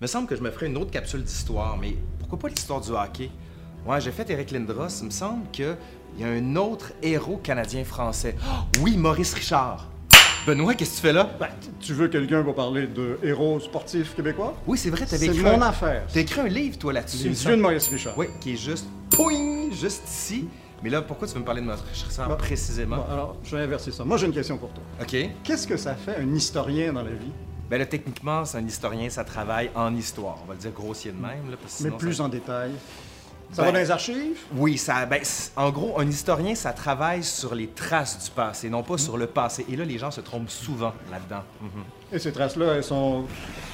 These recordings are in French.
Me semble que je me ferais une autre capsule d'histoire, mais pourquoi pas l'histoire du hockey? Ouais, j'ai fait Eric Lindros. Il me semble qu'il y a un autre héros canadien-français. Oh, oui, Maurice Richard. Benoît, qu'est-ce que tu fais là? Ben, tu veux quelqu'un pour parler de héros sportifs québécois? Oui, c'est vrai, t'avais C'est écrit. mon un... affaire. T'as écrit un livre, toi, là-dessus. Les yeux de Maurice Richard. Oui, qui est juste. Poing! Juste ici. Mais là, pourquoi tu veux me parler de Maurice Richard Bon. précisément? Bon, alors, je vais inverser ça. Moi, j'ai une question pour toi. OK. Qu'est-ce que ça fait un historien dans la vie, Ben là, techniquement, c'est un historien, ça travaille en histoire. On va le dire grossier de même. Là, parce que mais plus ça- en détail? Ça Ben- va dans les archives? Oui, ça, ben, en gros, un historien, ça travaille sur les traces du passé, non pas sur le passé. Et là, les gens se trompent souvent là-dedans. Mhm. Et ces traces-là, elles sont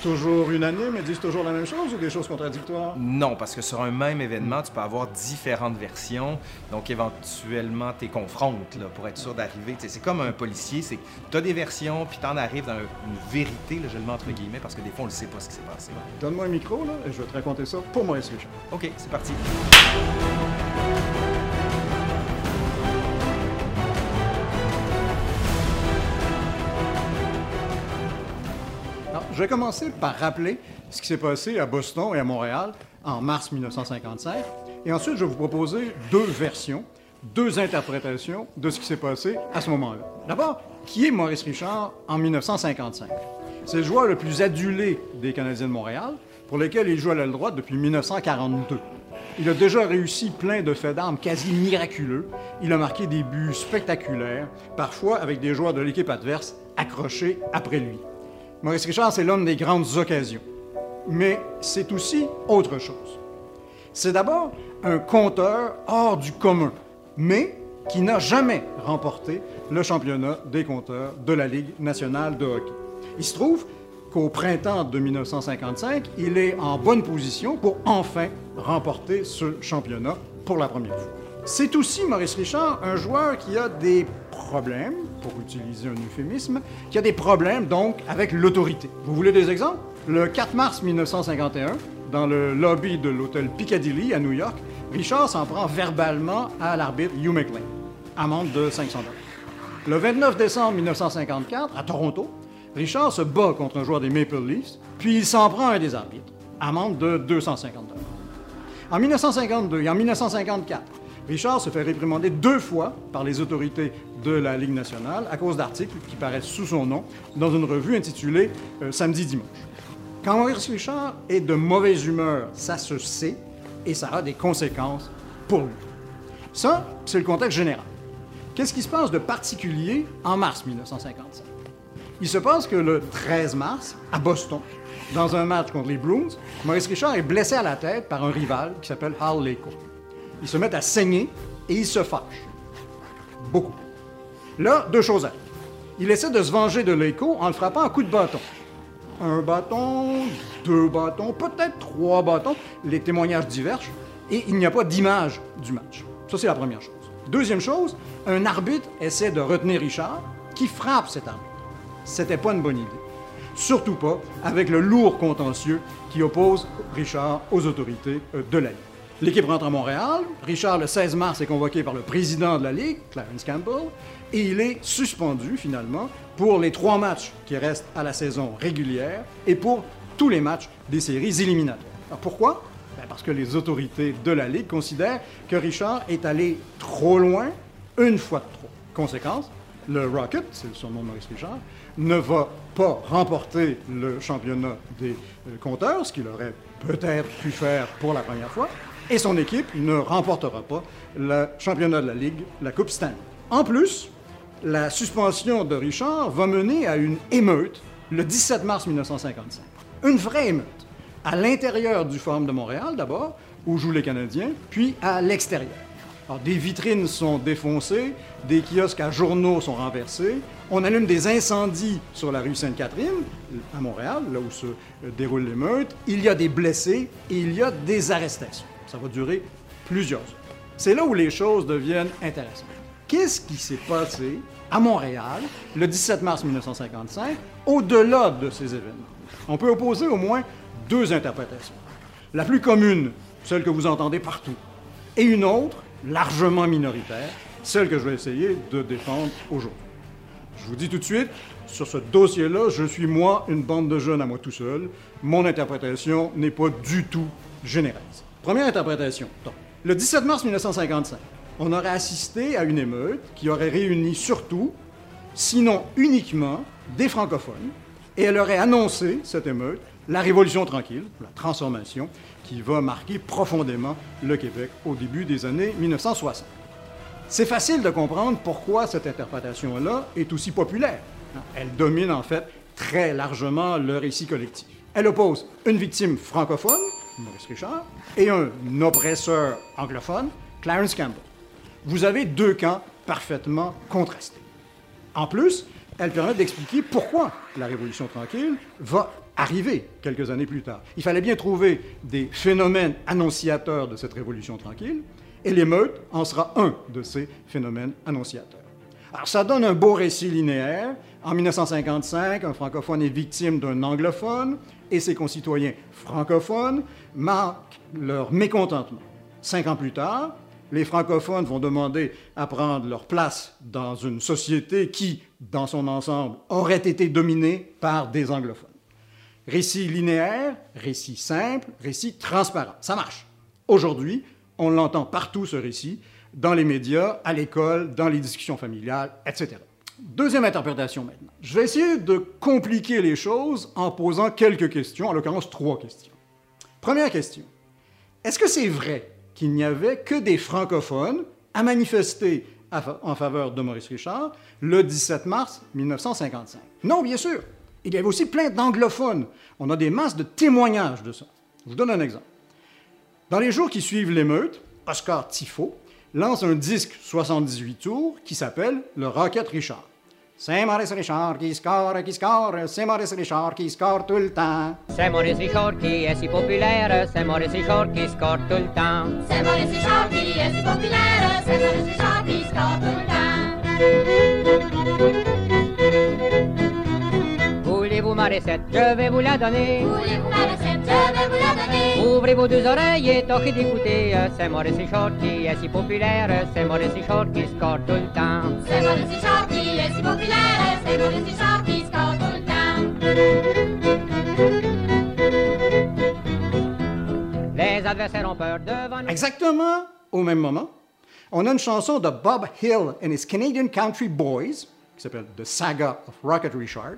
toujours unanimes? Elles disent toujours la même chose ou des choses contradictoires? Non, parce que sur un même événement, tu peux avoir différentes versions. Donc, éventuellement, tu confrontes là, pour être sûr d'arriver. C'est comme un policier, c'est tu as des versions, puis tu en arrives dans une vérité, là, je le mets entre guillemets, parce que des fois, on ne sait pas ce qui s'est passé. Donne-moi un micro, là, et je vais te raconter ça pour Maurice Richard. OK, c'est parti. Je vais commencer par rappeler ce qui s'est passé à Boston et à Montréal en mars 1955. Et ensuite, je vais vous proposer deux versions, deux interprétations de ce qui s'est passé à ce moment-là. D'abord, qui est Maurice Richard en 1955? C'est le joueur le plus adulé des Canadiens de Montréal, pour lequel il joue à l'aile droite depuis 1942. Il a déjà réussi plein de faits d'armes quasi miraculeux. Il a marqué des buts spectaculaires, parfois avec des joueurs de l'équipe adverse accrochés après lui. Maurice Richard, c'est l'homme des grandes occasions. Mais c'est aussi autre chose. C'est d'abord un compteur hors du commun, mais qui n'a jamais remporté le championnat des compteurs de la Ligue nationale de hockey. Il se trouve qu'au printemps de 1955, il est en bonne position pour enfin remporter ce championnat pour la première fois. C'est aussi, Maurice Richard, un joueur qui a des problèmes, pour utiliser un euphémisme, qui a des problèmes donc avec l'autorité. Vous voulez des exemples? Le 4 mars 1951, dans le lobby de l'hôtel Piccadilly à New York, Richard s'en prend verbalement à l'arbitre Hugh McLean, amende de 500 Le 29 décembre 1954, à Toronto, Richard se bat contre un joueur des Maple Leafs, puis il s'en prend à un des arbitres, amende de 250 En 1952 et en 1954, Richard se fait réprimander deux fois par les autorités de la Ligue nationale à cause d'articles qui paraissent sous son nom dans une revue intitulée euh, Samedi Dimanche. Quand Maurice Richard est de mauvaise humeur, ça se sait et ça a des conséquences pour lui. Ça, c'est le contexte général. Qu'est-ce qui se passe de particulier en mars 1955? Il se passe que le 13 mars, à Boston, dans un match contre les Bruins, Maurice Richard est blessé à la tête par un rival qui s'appelle Hal Leko. Il se met à saigner et il se fâche. Beaucoup. Là, deux choses arrivent. Il essaie de se venger de Leko en le frappant à coups de bâton. Un bâton, deux bâtons, peut-être trois bâtons. Les témoignages divergent et il n'y a pas d'image du match. Ça, c'est la première chose. Deuxième chose, un arbitre essaie de retenir Richard qui frappe cet arbitre. C'était pas une bonne idée. Surtout pas avec le lourd contentieux qui oppose Richard aux autorités euh, de la Ligue. L'équipe rentre à Montréal. Richard, le 16 mars, est convoqué par le président de la Ligue, Clarence Campbell, et il est suspendu finalement pour les trois matchs qui restent à la saison régulière et pour tous les matchs des séries éliminatoires. Alors pourquoi? Ben, parce que les autorités de la Ligue considèrent que Richard est allé trop loin, une fois de trop. Conséquence, le Rocket, c'est le surnom de Maurice Richard, ne va pas remporter le championnat des euh, compteurs, ce qu'il aurait peut-être pu faire pour la première fois, et son équipe ne remportera pas le championnat de la Ligue, la Coupe Stanley. En plus, la suspension de Richard va mener à une émeute le 17 mars 1955. Une vraie émeute. À l'intérieur du Forum de Montréal, d'abord, où jouent les Canadiens, puis à l'extérieur. Alors, des vitrines sont défoncées, des kiosques à journaux sont renversés, on allume des incendies sur la rue Sainte-Catherine, à Montréal, là où se déroule l'émeute. Il y a des blessés et il y a des arrestations. Ça va durer plusieurs heures. C'est là où les choses deviennent intéressantes. Qu'est-ce qui s'est passé à Montréal le 17 mars 1955 au-delà de ces événements? On peut opposer au moins deux interprétations. La plus commune, celle que vous entendez partout, et une autre, largement minoritaire, celle que je vais essayer de défendre aujourd'hui. Je vous dis tout de suite, sur ce dossier-là, je suis moi une bande de jeunes à moi tout seul. Mon interprétation n'est pas du tout généraliste. Première interprétation. Donc, le 17 mars 1955, on aurait assisté à une émeute qui aurait réuni surtout, sinon uniquement, des francophones, et elle aurait annoncé, cette émeute, la Révolution tranquille, la transformation, qui va marquer profondément le Québec au début des années 1960. C'est facile de comprendre pourquoi cette interprétation-là est aussi populaire. Elle domine en fait très largement le récit collectif. Elle oppose une victime francophone, Maurice Richard, et un oppresseur anglophone, Clarence Campbell. Vous avez deux camps parfaitement contrastés. En plus, elle permet d'expliquer pourquoi la Révolution tranquille va arriver quelques années plus tard. Il fallait bien trouver des phénomènes annonciateurs de cette Révolution tranquille, et l'émeute en sera un de ces phénomènes annonciateurs. Alors ça donne un beau récit linéaire. En 1955, un francophone est victime d'un anglophone et ses concitoyens francophones marquent leur mécontentement. Cinq ans plus tard, les francophones vont demander à prendre leur place dans une société qui, dans son ensemble, aurait été dominée par des anglophones. Récit linéaire, récit simple, récit transparent. Ça marche. Aujourd'hui, on l'entend partout, ce récit, dans les médias, à l'école, dans les discussions familiales, etc. Deuxième interprétation maintenant. Je vais essayer de compliquer les choses en posant quelques questions, en l'occurrence trois questions. Première question. Est-ce que c'est vrai qu'il n'y avait que des francophones à manifester en faveur de Maurice Richard le 17 mars 1955? Non, bien sûr. Il y avait aussi plein d'anglophones. On a des masses de témoignages de ça. Je vous donne un exemple. Dans les jours qui suivent l'émeute, Oscar Tifo lance un disque 78 tours qui s'appelle Le Rocket Richard. C'est Maurice Richard qui score, qui score, c'est Maurice Richard qui score tout le temps. C'est Maurice Richard qui est si populaire, c'est Maurice Richard qui score tout le temps. C'est Maurice Richard qui est si populaire, c'est Maurice Richard qui score tout le recette Je vais vous la donner. Voulez-vous ma recette Je vais vous la donner. Ouvrez vos deux oreilles et tâchez d'écouter. C'est Maurice Richard qui est si populaire. C'est Maurice Richard qui score tout le temps. C'est Maurice Richard qui est si populaire. C'est Maurice Richard qui score tout le temps. Les adversaires ont peur devant Exactement au même moment, on a une chanson de Bob Hill and his Canadian Country Boys, qui s'appelle The Saga of Rocket Richard,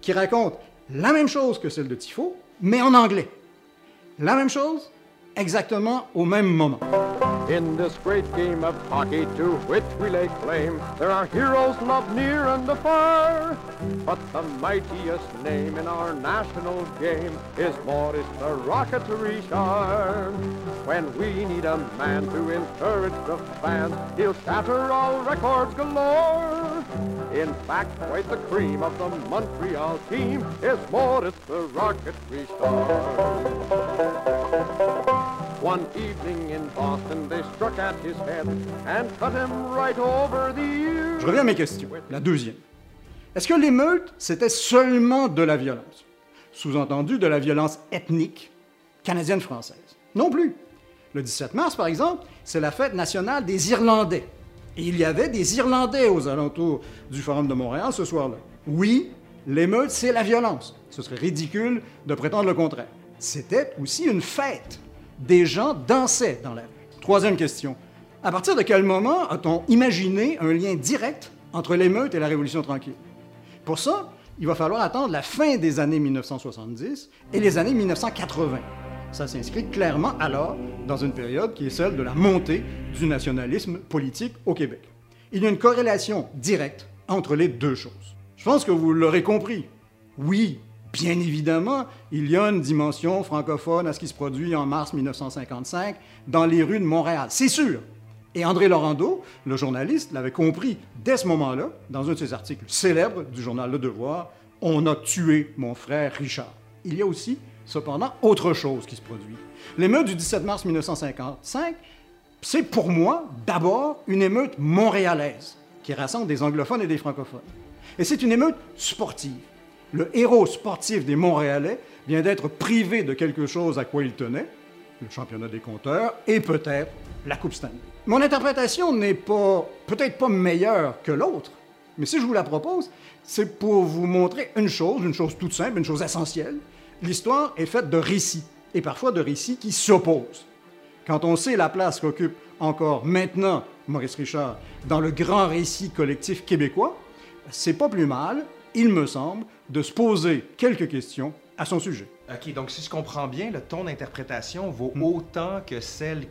qui raconte la même chose que celle de Tifo, mais en anglais. La même chose, exactement au même moment. In this great game of hockey to which we lay claim, there are heroes loved near and afar. But the mightiest name in our national game is Maurice the Rocket Richard. When we need a man to encourage the fans, he'll shatter all records galore. In fact, quite the cream of the Montreal team is the. One evening in Boston, they struck at his head and cut him right over the ear. Je reviens à mes questions. La deuxième. Est-ce que l'émeute, c'était seulement de la violence? Sous-entendu de la violence ethnique canadienne-française. Non plus. Le 17 mars, par exemple, c'est la fête nationale des Irlandais. Et il y avait des Irlandais aux alentours du Forum de Montréal ce soir-là. Oui, l'émeute, c'est la violence. Ce serait ridicule de prétendre le contraire. C'était aussi une fête. Des gens dansaient dans la rue. Troisième question. À partir de quel moment a-t-on imaginé un lien direct entre l'émeute et la Révolution tranquille? Pour ça, il va falloir attendre la fin des années 1970 et les années 1980. Ça s'inscrit clairement alors dans une période qui est celle de la montée du nationalisme politique au Québec. Il y a une corrélation directe entre les deux choses. Je pense que vous l'aurez compris. Oui, bien évidemment, il y a une dimension francophone à ce qui se produit en mars 1955 dans les rues de Montréal. C'est sûr. Et André Laurando, le journaliste, l'avait compris dès ce moment-là, dans un de ses articles célèbres du journal Le Devoir, On a tué mon frère Richard. Il y a aussi, cependant, autre chose qui se produit. L'émeute du 17 mars 1955, c'est pour moi d'abord une émeute montréalaise qui rassemble des anglophones et des francophones. Et c'est une émeute sportive. Le héros sportif des Montréalais vient d'être privé de quelque chose à quoi il tenait, le championnat des compteurs et peut-être la Coupe Stanley. Mon interprétation n'est pas, peut-être pas meilleure que l'autre, Mais si je vous la propose, c'est pour vous montrer une chose, une chose toute simple, une chose essentielle. L'histoire est faite de récits, et parfois de récits qui s'opposent. Quand on sait la place qu'occupe encore maintenant Maurice Richard dans le grand récit collectif québécois, c'est pas plus mal, il me semble, de se poser quelques questions à son sujet. OK, donc si je comprends bien, le ton d'interprétation vaut Hmm. autant que celle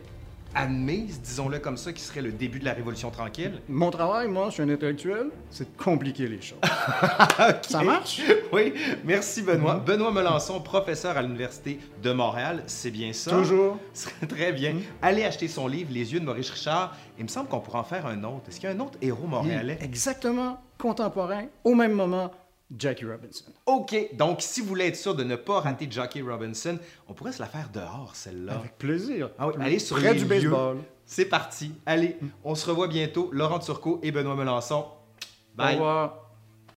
admise, disons-le comme ça, qui serait le début de la Révolution tranquille? Mon travail, moi, je suis un intellectuel, c'est de compliquer les choses. Ça marche? Oui, merci Benoît. Benoît Melançon, professeur à l'Université de Montréal, c'est bien ça? Toujours. Très bien. Allez acheter son livre, Les yeux de Maurice Richard. Il me semble qu'on pourrait en faire un autre. Est-ce qu'il y a un autre héros montréalais? Exactement contemporain, au même moment, Jackie Robinson. OK, donc si vous voulez être sûr de ne pas rater Jackie Robinson, on pourrait se la faire dehors, celle-là. Avec plaisir. Ah oui, allez sur Près les du baseball. C'est parti. Allez, on se revoit bientôt. Laurent Turcot et Benoît Melançon. Au Bye. revoir.